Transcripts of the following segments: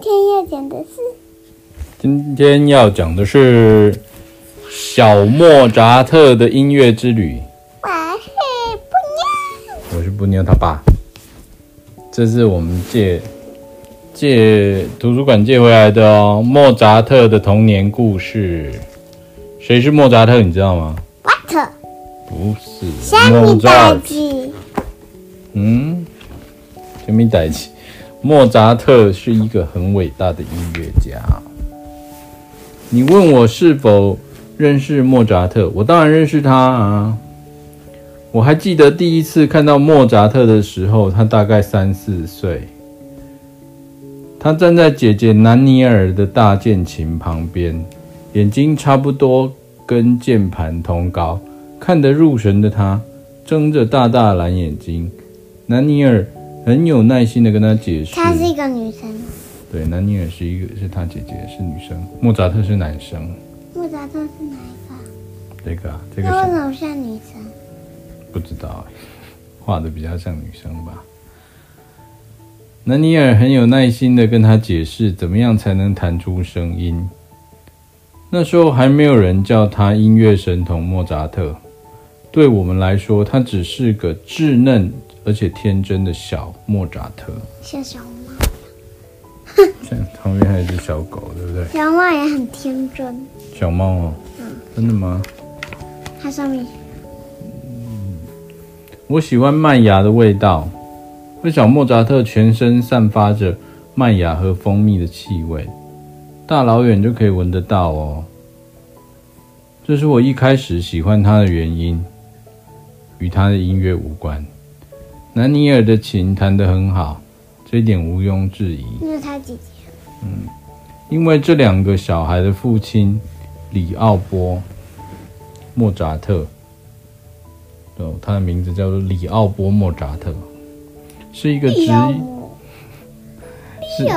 天要讲的是，今天要讲的是小莫扎特的音乐之旅。我是布妞，我是布妞他爸。这是我们借借图书馆借回来的哦，莫扎特的童年故事。谁是莫扎特？你知道吗？What？不是。莫扎特。嗯？什么代志？莫扎特是一个很伟大的音乐家。你问我是否认识莫扎特？我当然认识他啊！我还记得第一次看到莫扎特的时候，他大概三四岁。他站在姐姐南尼尔的大键琴旁边，眼睛差不多跟键盘同高，看得入神的他，睁着大大蓝眼睛。南尼尔。很有耐心的跟他解释，她是一个女生。对，南尼尔是一个，是他姐姐是女生，莫扎特是男生。莫扎特是哪一个？这个啊，这个。他为什么像女生？不知道，画的比较像女生吧。南尼尔很有耐心的跟他解释，怎么样才能弹出声音。那时候还没有人叫他音乐神童莫扎特，对我们来说，他只是个稚嫩。而且天真的小莫扎特，像小猫。像旁边还有一只小狗，对不对？小猫也很天真。小猫哦，嗯，真的吗？它上面。嗯，我喜欢麦芽的味道。为小莫扎特全身散发着麦芽和蜂蜜的气味，大老远就可以闻得到哦。这是我一开始喜欢他的原因，与他的音乐无关。南尼尔的琴弹得很好，这一点毋庸置疑。那是他姐姐。嗯，因为这两个小孩的父亲李奥波莫扎特，哦，他的名字叫做李奥波莫扎特，是一个职业，是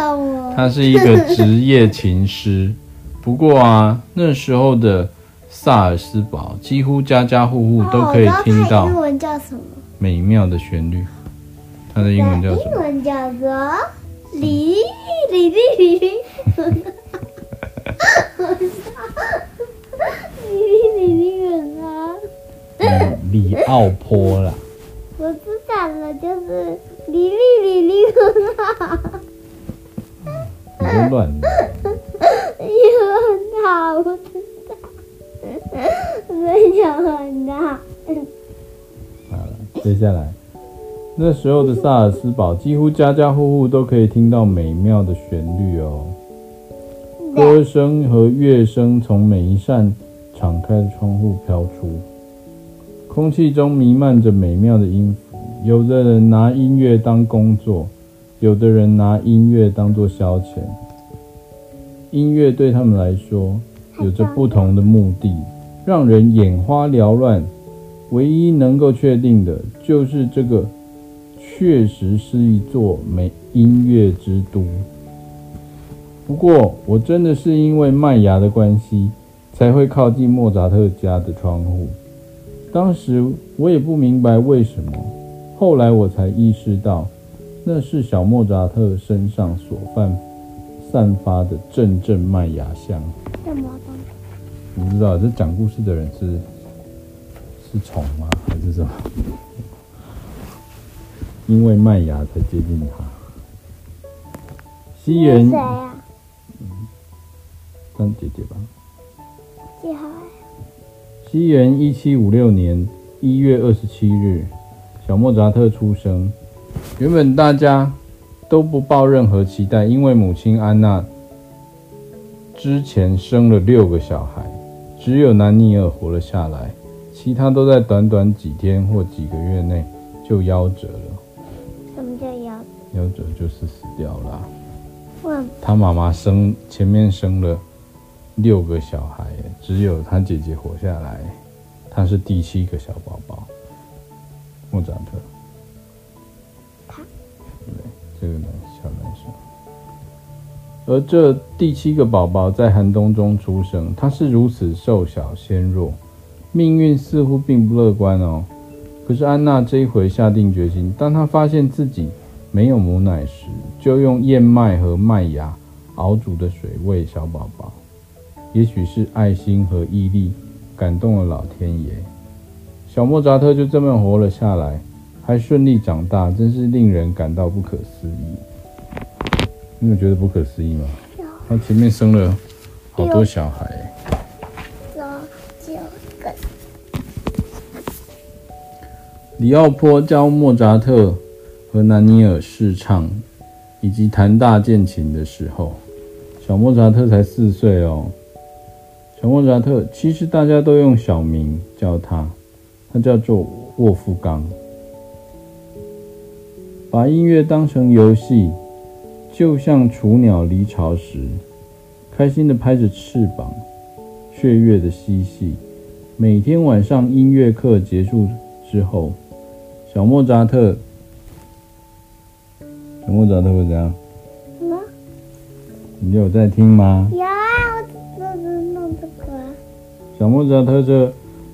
他是一个职业琴师。不过啊，那时候的萨尔斯堡几乎家家户户都可以听到。英文叫什么？美妙的旋律，它的英文叫什么？英文叫做“哩哩哩哩哩”，哈哈哈哈哈！哩哩哩哩啊！里奥波啦。我知道了，就是“哩哩哩哩”啊！你别乱。有好大，非常很大。接下来，那时候的萨尔斯堡几乎家家户户都可以听到美妙的旋律哦，歌声和乐声从每一扇敞开的窗户飘出，空气中弥漫着美妙的音符。有的人拿音乐当工作，有的人拿音乐当做消遣。音乐对他们来说有着不同的目的，让人眼花缭乱。唯一能够确定的就是，这个确实是一座美音乐之都。不过，我真的是因为麦芽的关系，才会靠近莫扎特家的窗户。当时我也不明白为什么，后来我才意识到，那是小莫扎特身上所散散发的阵阵麦芽香。什么东西？不知道，这讲故事的人是。是虫吗？还是什么？因为麦芽才接近他。西元，谁啊？嗯，当姐姐吧。几号？西元一七五六年一月二十七日，小莫扎特出生。原本大家都不抱任何期待，因为母亲安娜之前生了六个小孩，只有南尼尔活了下来。其他都在短短几天或几个月内就夭折了。什么叫夭折？就是死掉了！他妈妈生前面生了六个小孩，只有他姐姐活下来，他是第七个小宝宝。莫扎特。他。对，这个男小男生。而这第七个宝宝在寒冬中出生，他是如此瘦小纤弱。命运似乎并不乐观哦。可是安娜这一回下定决心，当她发现自己没有母奶时，就用燕麦和麦芽熬煮的水喂小宝宝。也许是爱心和毅力感动了老天爷，小莫扎特就这么活了下来，还顺利长大，真是令人感到不可思议。你有觉得不可思议吗？他前面生了好多小孩。李奥波教莫扎特和南尼尔试唱以及弹大键琴的时候，小莫扎特才四岁哦。小莫扎特其实大家都用小名叫他，他叫做沃夫冈。把音乐当成游戏，就像雏鸟离巢时，开心的拍着翅膀，雀跃的嬉戏。每天晚上音乐课结束之后。小莫扎特，小莫扎特会怎样？什么？你有在听吗？有啊，我只是弄这个。小莫扎特这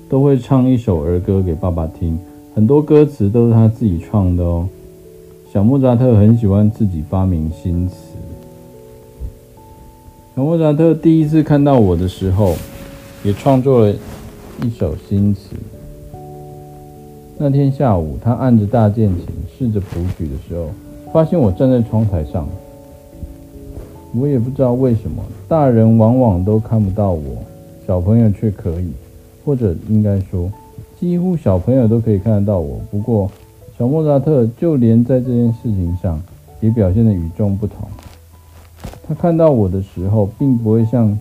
都会唱一首儿歌给爸爸听，很多歌词都是他自己创的哦。小莫扎特很喜欢自己发明新词。小莫扎特第一次看到我的时候，也创作了一首新词。那天下午，他按着大键琴，试着谱曲的时候，发现我站在窗台上。我也不知道为什么，大人往往都看不到我，小朋友却可以，或者应该说，几乎小朋友都可以看得到我。不过，小莫扎特就连在这件事情上，也表现得与众不同。他看到我的时候，并不会像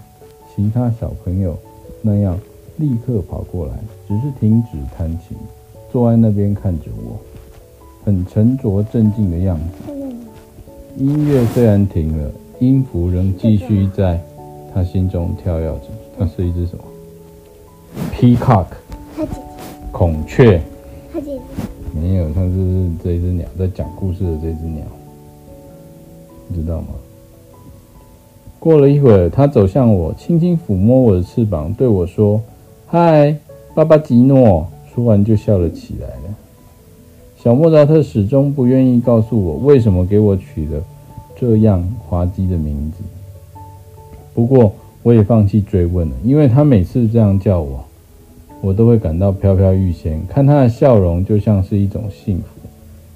其他小朋友那样立刻跑过来，只是停止弹琴。坐在那边看着我，很沉着镇静的样子。音乐虽然停了，音符仍继续在他心中跳跃着。它是一只什么？Peacock。孔雀。没有，它是这一只鸟，在讲故事的这只鸟，你知道吗？过了一会儿，他走向我，轻轻抚摸我的翅膀，对我说：“嗨，爸爸吉诺。”说完就笑了起来了。小莫扎特始终不愿意告诉我为什么给我取了这样滑稽的名字。不过我也放弃追问了，因为他每次这样叫我，我都会感到飘飘欲仙。看他的笑容就像是一种幸福，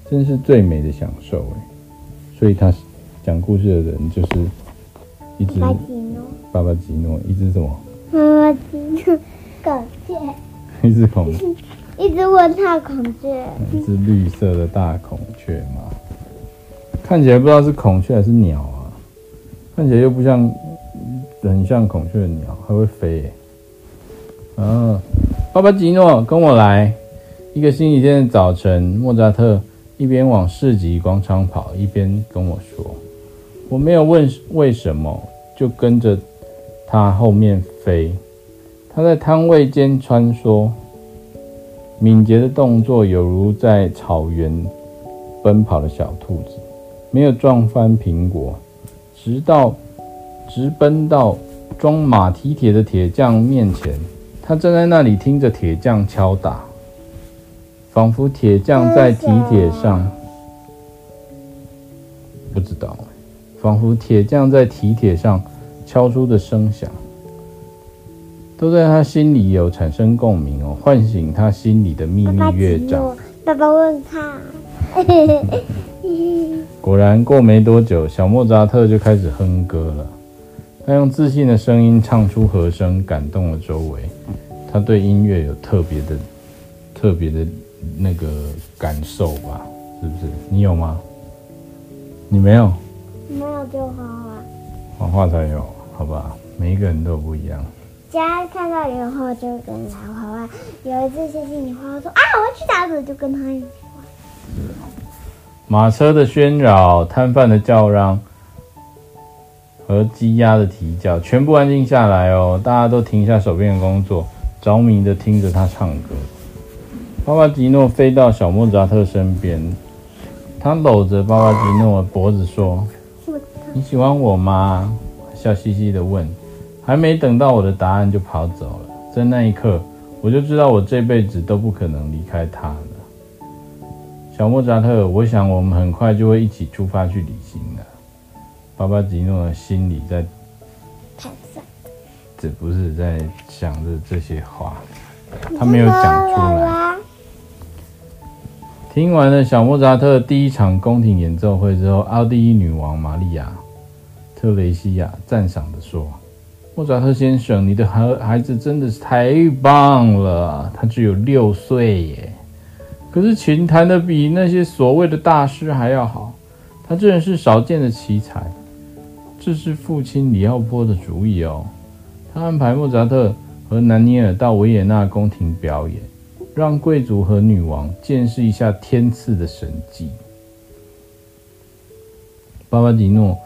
真是最美的享受哎。所以他讲故事的人就是一只巴巴吉诺，一只什么？巴巴吉诺，狗雀。一只孔雀，一只温套孔雀，一只绿色的大孔雀嘛，看起来不知道是孔雀还是鸟啊，看起来又不像，很像孔雀的鸟，还会飞。啊，巴巴吉诺，跟我来。一个星期天的早晨，莫扎特一边往市集广场跑，一边跟我说：“我没有问为什么，就跟着他后面飞。”他在摊位间穿梭，敏捷的动作犹如在草原奔跑的小兔子，没有撞翻苹果，直到直奔到装马蹄铁的铁匠面前。他站在那里听着铁匠敲打，仿佛铁匠在蹄铁上，不知道，仿佛铁匠在蹄铁上敲出的声响。都在他心里有产生共鸣哦，唤醒他心里的秘密乐章。爸爸问他，果然过没多久，小莫扎特就开始哼歌了。他用自信的声音唱出和声，感动了周围。他对音乐有特别的、特别的那个感受吧？是不是？你有吗？你没有？没有就画画。画画才有，好吧？每一个人都不一样。家看到以后就跟他画画。有一次谢谢你画，我说啊，我要去打赌，就跟他一起画。马车的喧扰、摊贩的叫嚷和鸡鸭的啼叫，全部安静下来哦！大家都停下手边的工作，着迷的听着他唱歌。巴巴吉诺飞到小莫扎特身边，他搂着巴巴吉诺的脖子说：“ 你喜欢我吗？”笑嘻嘻的问。还没等到我的答案就跑走了，在那一刻，我就知道我这辈子都不可能离开他了。小莫扎特，我想我们很快就会一起出发去旅行了。巴巴吉诺的心里在盘算，这不是在想着这些话，他没有讲出来。听完了小莫扎特第一场宫廷演奏会之后，奥地利女王玛丽亚特蕾西亚赞赏地说：“莫扎特先生，你的孩孩子真的是太棒了，他只有六岁耶，可是琴弹得比那些所谓的大师还要好，他真是少见的奇才。”这是父亲李奥波的主意哦。他安排莫扎特和南尼尔到维也纳宫廷表演，让贵族和女王见识一下天赐的神迹。巴巴吉诺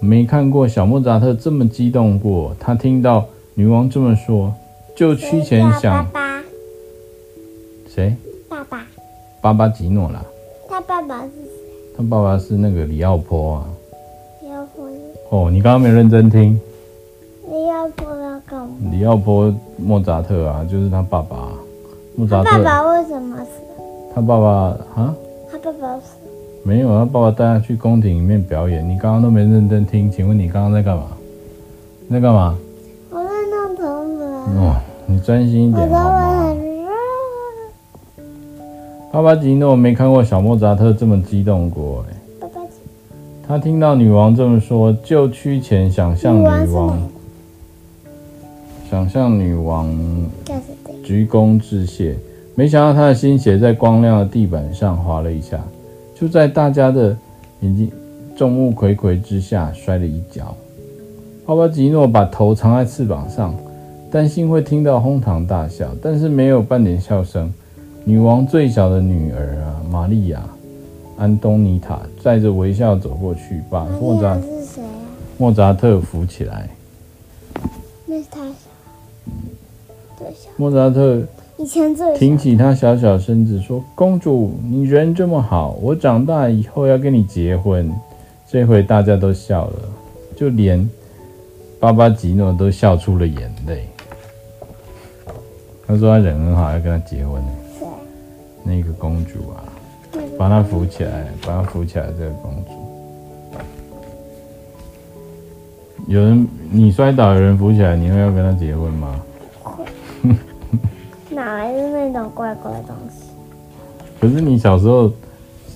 没看过小莫扎特这么激动过。他听到女王这么说，就趋前想：谁？爸爸。巴巴吉诺啦。他爸爸是谁？他爸爸是那个李奥波啊。哦，你刚刚没认真听。李奥波要干嘛？李奥波，莫扎特啊，就是他爸爸。莫扎特。他爸爸为什么死？他爸爸啊？他爸爸死？没有，啊爸爸带他去宫廷里面表演。你刚刚都没认真听，请问你刚刚在干嘛？你在干嘛？我在弄头发。哦，你专心一点好吗？我头发很热。巴巴吉诺没看过小莫扎特这么激动过，哎。他听到女王这么说，就趋前想向女王，想向女王鞠躬致谢。没想到他的新鞋在光亮的地板上滑了一下，就在大家的眼睛众目睽睽之下摔了一跤。巴巴吉诺把头藏在翅膀上，担心会听到哄堂大笑，但是没有半点笑声。女王最小的女儿啊，玛利亚。安东尼塔带着微笑走过去，把莫扎特是谁啊？莫扎特扶起来。那是他小，对小。莫扎特以前最挺起他小小身子说：“公主，你人这么好，我长大以后要跟你结婚。”这回大家都笑了，就连巴巴吉诺都笑出了眼泪。他说他人很好，要跟他结婚。那个公主啊。把她扶起来，把她扶起来。这个公主，有人你摔倒，有人扶起来，你会要跟他结婚吗？哪来的那种怪怪的东西？可是你小时候，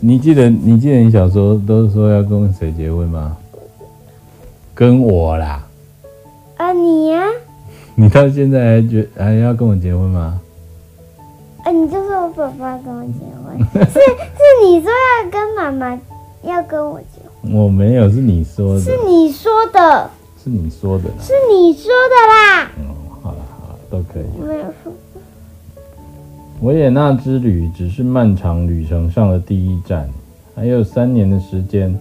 你记得你记得你小时候都说要跟谁结婚吗？跟我啦。啊，你呀？你到现在还觉还要跟我结婚吗？啊，你就是我爸爸跟我结婚，是是你说要跟妈妈要跟我结婚，我没有，是你说的，是你说的，是你说的，是你说的啦。嗯，好了好了，都可以。我没有说。维也纳之旅只是漫长旅程上的第一站，还有三年的时间，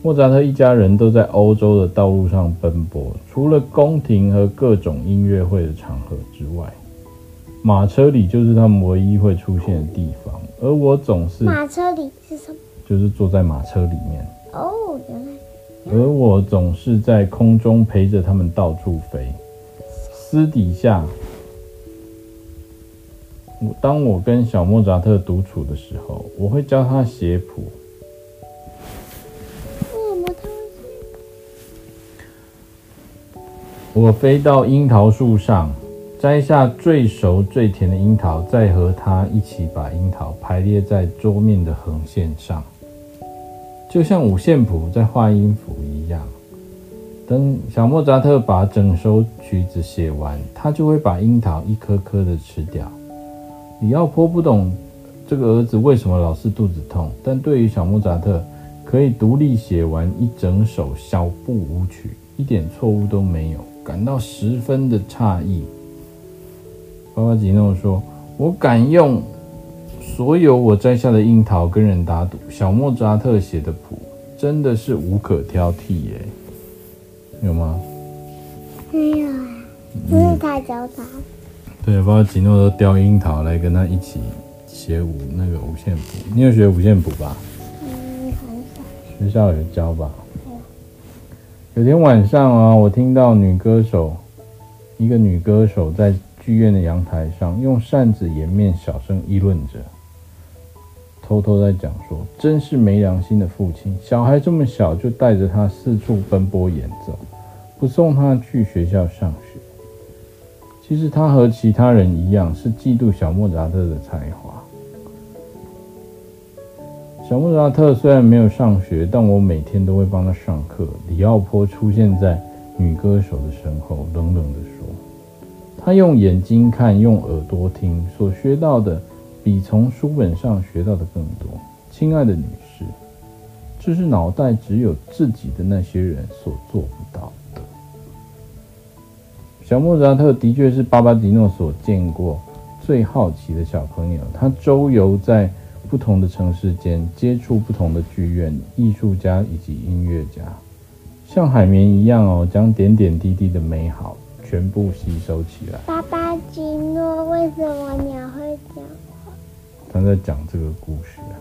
莫扎特一家人都在欧洲的道路上奔波，除了宫廷和各种音乐会的场合之外。马车里就是他们唯一会出现的地方，而我总是马车里是什么？就是坐在马车里面。哦，原来。而我总是在空中陪着他们到处飞。私底下，我当我跟小莫扎特独处的时候，我会教他写谱。我飞到樱桃树上。摘下最熟最甜的樱桃，再和他一起把樱桃排列在桌面的横线上，就像五线谱在画音符一样。等小莫扎特把整首曲子写完，他就会把樱桃一颗颗的吃掉。李奥波不懂这个儿子为什么老是肚子痛，但对于小莫扎特可以独立写完一整首小步舞曲，一点错误都没有，感到十分的诧异。巴巴吉诺说：“我敢用所有我摘下的樱桃跟人打赌，小莫扎特写的谱真的是无可挑剔耶，有吗？没有啊，不是他教他。对，包括吉诺都叼樱桃来跟他一起写五那个五线谱。你有学五线谱吧？嗯，很少。学校有教吧？有天晚上啊，我听到女歌手，一个女歌手在。剧院的阳台上，用扇子掩面，小声议论着。偷偷在讲说：“真是没良心的父亲，小孩这么小就带着他四处奔波演奏，不送他去学校上学。”其实他和其他人一样，是嫉妒小莫扎特的才华。小莫扎特虽然没有上学，但我每天都会帮他上课。李奥波出现在女歌手的身后，冷冷地说：“他用眼睛看，用耳朵听，所学到的比从书本上学到的更多。亲爱的女士，这是脑袋只有自己的那些人所做不到。”小莫扎特的确是巴巴迪诺所见过最好奇的小朋友。他周游在不同的城市间，接触不同的剧院、艺术家以及音乐家，像海绵一样哦，将点点滴滴的美好全部吸收起来。巴巴吉诺，为什么鸟会讲话？他在讲这个故事啊。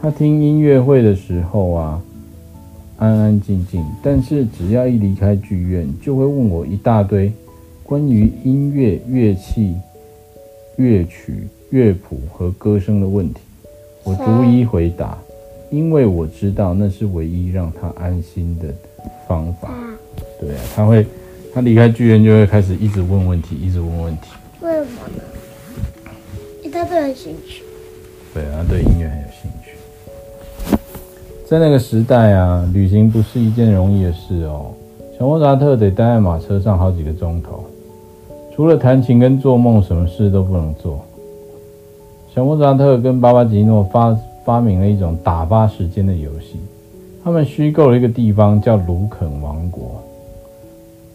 他听音乐会的时候啊，安安静静，但是只要一离开剧院，就会问我一大堆关于音乐、乐器、乐曲。乐谱和歌声的问题，我逐一回答，因为我知道那是唯一让他安心的方法。对啊，他会，他离开剧院就会开始一直问问题，一直问问题。为什么呢？因为他对很兴趣。对啊，他对音乐很有兴趣。在那个时代啊，旅行不是一件容易的事哦。小莫扎特得待在马车上好几个钟头，除了弹琴跟做梦，什么事都不能做。小莫扎特跟巴巴吉诺发发明了一种打发时间的游戏，他们虚构了一个地方叫卢肯王国。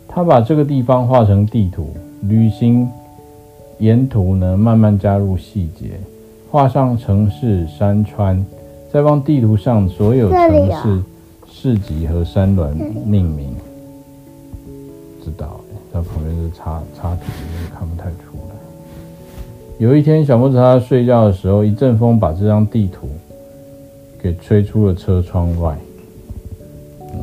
他把这个地方画成地图，旅行沿途呢慢慢加入细节，画上城市、山川，再帮地图上所有城市、市集和山峦命名。知道，在旁边是插插图，看不太出来。有一天，小拇指他睡觉的时候，一阵风把这张地图给吹出了车窗外。嗯，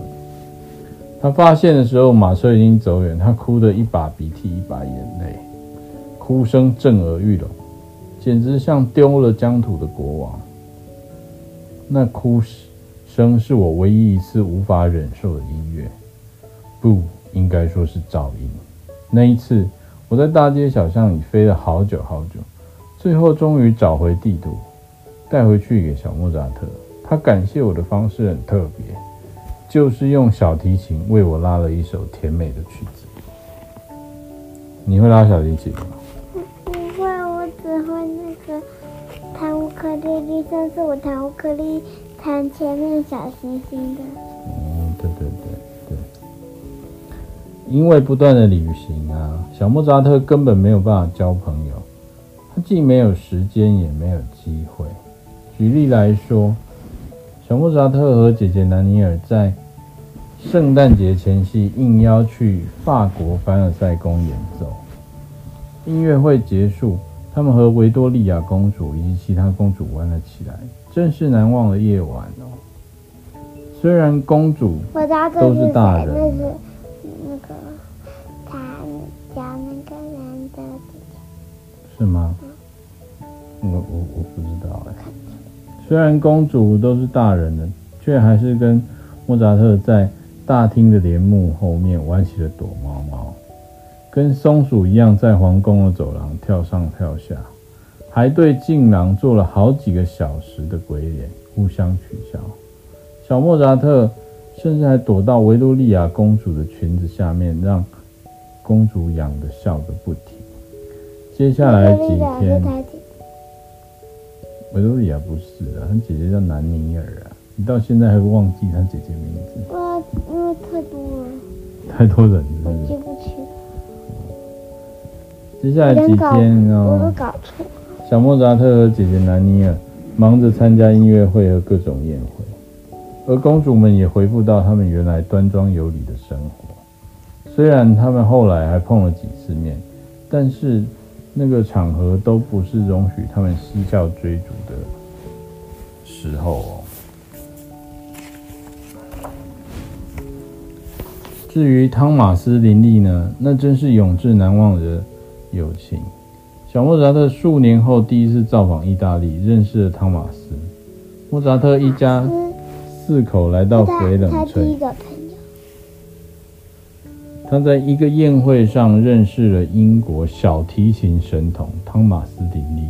他发现的时候，马车已经走远，他哭得一把鼻涕一把眼泪，哭声震耳欲聋，简直像丢了疆土的国王。那哭声是我唯一一次无法忍受的音乐，不应该说是噪音。那一次。我在大街小巷里飞了好久好久，最后终于找回地图，带回去给小莫扎特。他感谢我的方式很特别，就是用小提琴为我拉了一首甜美的曲子。你会拉小提琴吗？弹乌克丽丽。上次我弹乌克丽，弹前面小星星的。嗯，对对对。因为不断的旅行啊，小莫扎特根本没有办法交朋友。他既没有时间，也没有机会。举例来说，小莫扎特和姐姐南尼尔在圣诞节前夕应邀去法国凡尔赛宫演奏。音乐会结束，他们和维多利亚公主以及其他公主玩了起来，真是难忘的夜晚哦。虽然公主都是大人。那是吗？我我我不知道哎。虽然公主都是大人了，却还是跟莫扎特在大厅的帘幕后面玩起了躲猫猫，跟松鼠一样在皇宫的走廊跳上跳下，还对镜廊做了好几个小时的鬼脸，互相取笑。小莫扎特甚至还躲到维多利亚公主的裙子下面，让公主痒得笑个不停。接下来几天，维多利亚不是啊，他姐姐叫南尼尔啊。你到现在还会忘记他姐姐名字？哇，因为太多了，太多人了，我记不起。接下来几天哦。小莫扎特和姐姐南尼尔忙着参加音乐会和各种宴会，而公主们也恢复到他们原来端庄有礼的生活。虽然他们后来还碰了几次面，但是。那个场合都不是容许他们嬉笑追逐的时候哦。至于汤马斯林利呢，那真是永志难忘的友情。小莫扎特数年后第一次造访意大利，认识了汤马斯。莫扎特一家四口来到翡冷村。他在一个宴会上认识了英国小提琴神童汤马斯·丁利。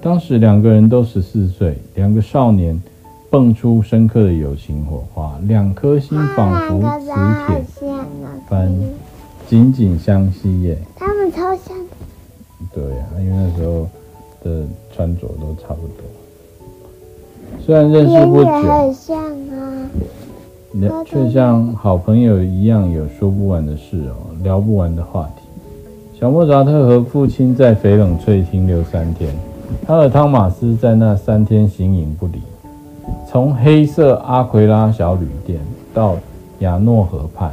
当时两个人都十四岁，两个少年蹦出深刻的友情火花，两颗心仿佛磁铁般紧紧相吸耶。超像。对呀、啊，因为那时候的穿着都差不多。虽然认识不久，很像啊。却像好朋友一样，有说不完的事哦，聊不完的话题。小莫扎特和父亲在翡冷翠停留三天，他和汤马斯在那三天形影不离。从黑色阿奎拉小旅店到亚诺河畔，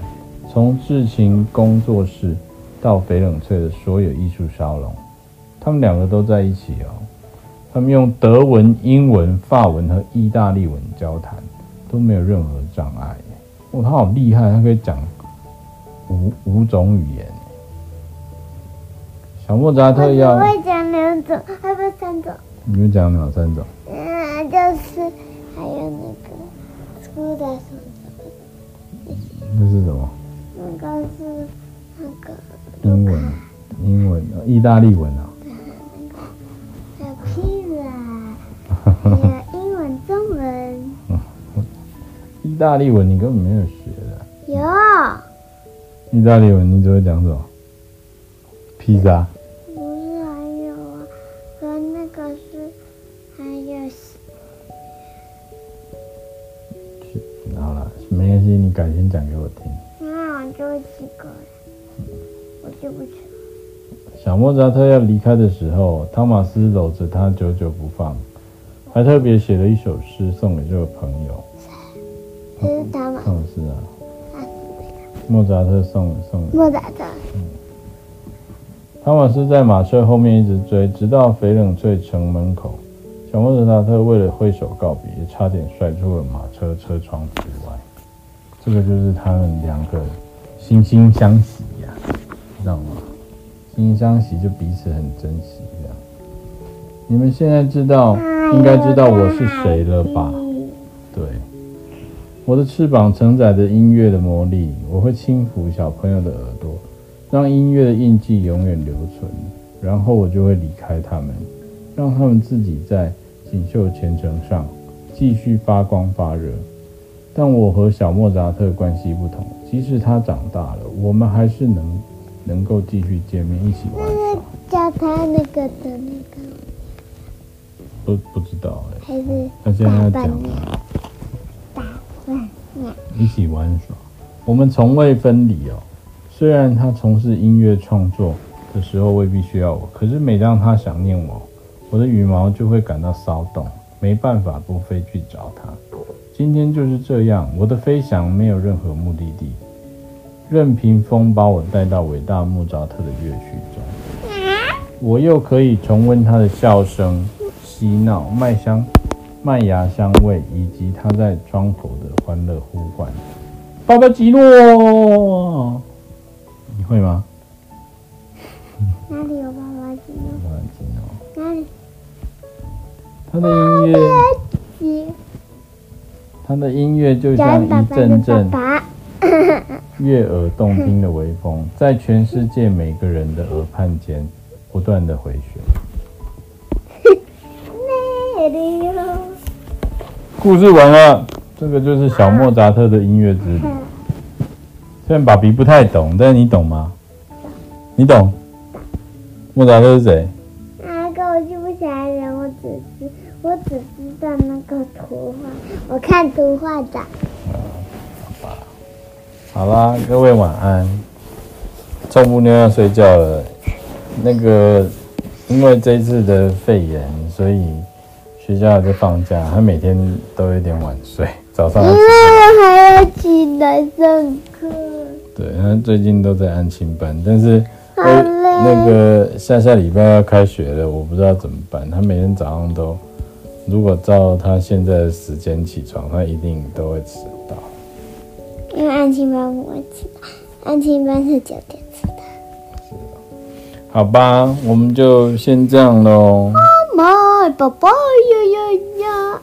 从制琴工作室到翡冷翠的所有艺术沙龙，他们两个都在一起哦。他们用德文、英文、法文和意大利文交谈。都没有任何障碍。哦，他好厉害，他可以讲五五种语言。小莫扎特要我会讲两种，还不是三种？你会讲哪三种？嗯，就是还有那个粗的什么？那是什么？那个是那个英文，英文，意大利文啊。那个还有披萨，还有英文、中文。意大利文你根本没有学的。有。意大利文你只会讲什么？披萨。不是还有啊？和那个是还有。好了，没关系，你改天讲给我听。小莫扎特要离开的时候，汤马斯搂着他久久不放，还特别写了一首诗送给这个朋友。这是汤马斯啊，莫扎特送送莫扎特。嗯，汤马斯在马车后面一直追，直到翡冷翠城门口。小莫扎特为了挥手告别，也差点摔出了马车车窗之外。这个就是他们两个惺惺相惜呀，知道吗？惺惺相惜就彼此很珍惜这样。你们现在知道，应该知道我是谁了吧？对。我的翅膀承载着音乐的魔力，我会轻抚小朋友的耳朵，让音乐的印记永远留存，然后我就会离开他们，让他们自己在锦绣前程上继续发光发热。但我和小莫扎特关系不同，即使他长大了，我们还是能能够继续见面，一起玩耍。叫他那个的那个，不不知道哎、欸，还是他现在要讲吗？一起玩耍，我们从未分离哦。虽然他从事音乐创作的时候未必需要我，可是每当他想念我，我的羽毛就会感到骚动，没办法不飞去找他。今天就是这样，我的飞翔没有任何目的地，任凭风把我带到伟大莫扎特的乐曲中，我又可以重温他的笑声、嬉闹、麦香。麦芽香味，以及他在窗口的欢乐呼唤，巴巴吉诺，你会吗？哪里有巴巴吉诺？巴巴吉诺。哪里？他的音乐，他的音乐就像一阵阵悦耳动听的微风，在全世界每个人的耳畔间不断的回旋。故事完了，这个就是小莫扎特的音乐之旅。虽然爸比不太懂，但是你懂吗？你懂？莫扎特是谁？那个我记不起来人，我只知我只知道那个图画，我看图画的。好啦，各位晚安。臭布妞要睡觉了。那个，因为这一次的肺炎，所以。学校还在放假，他每天都有点晚睡，早上因为我还要起来上课。对，他最近都在安亲班，但是那个下下礼拜要开学了，我不知道怎么办。他每天早上都，如果照他现在的时间起床，他一定都会迟到。因为安亲班不会迟到，安亲班是九点迟到。好吧，我们就先这样喽。妈妈，宝宝呀呀呀。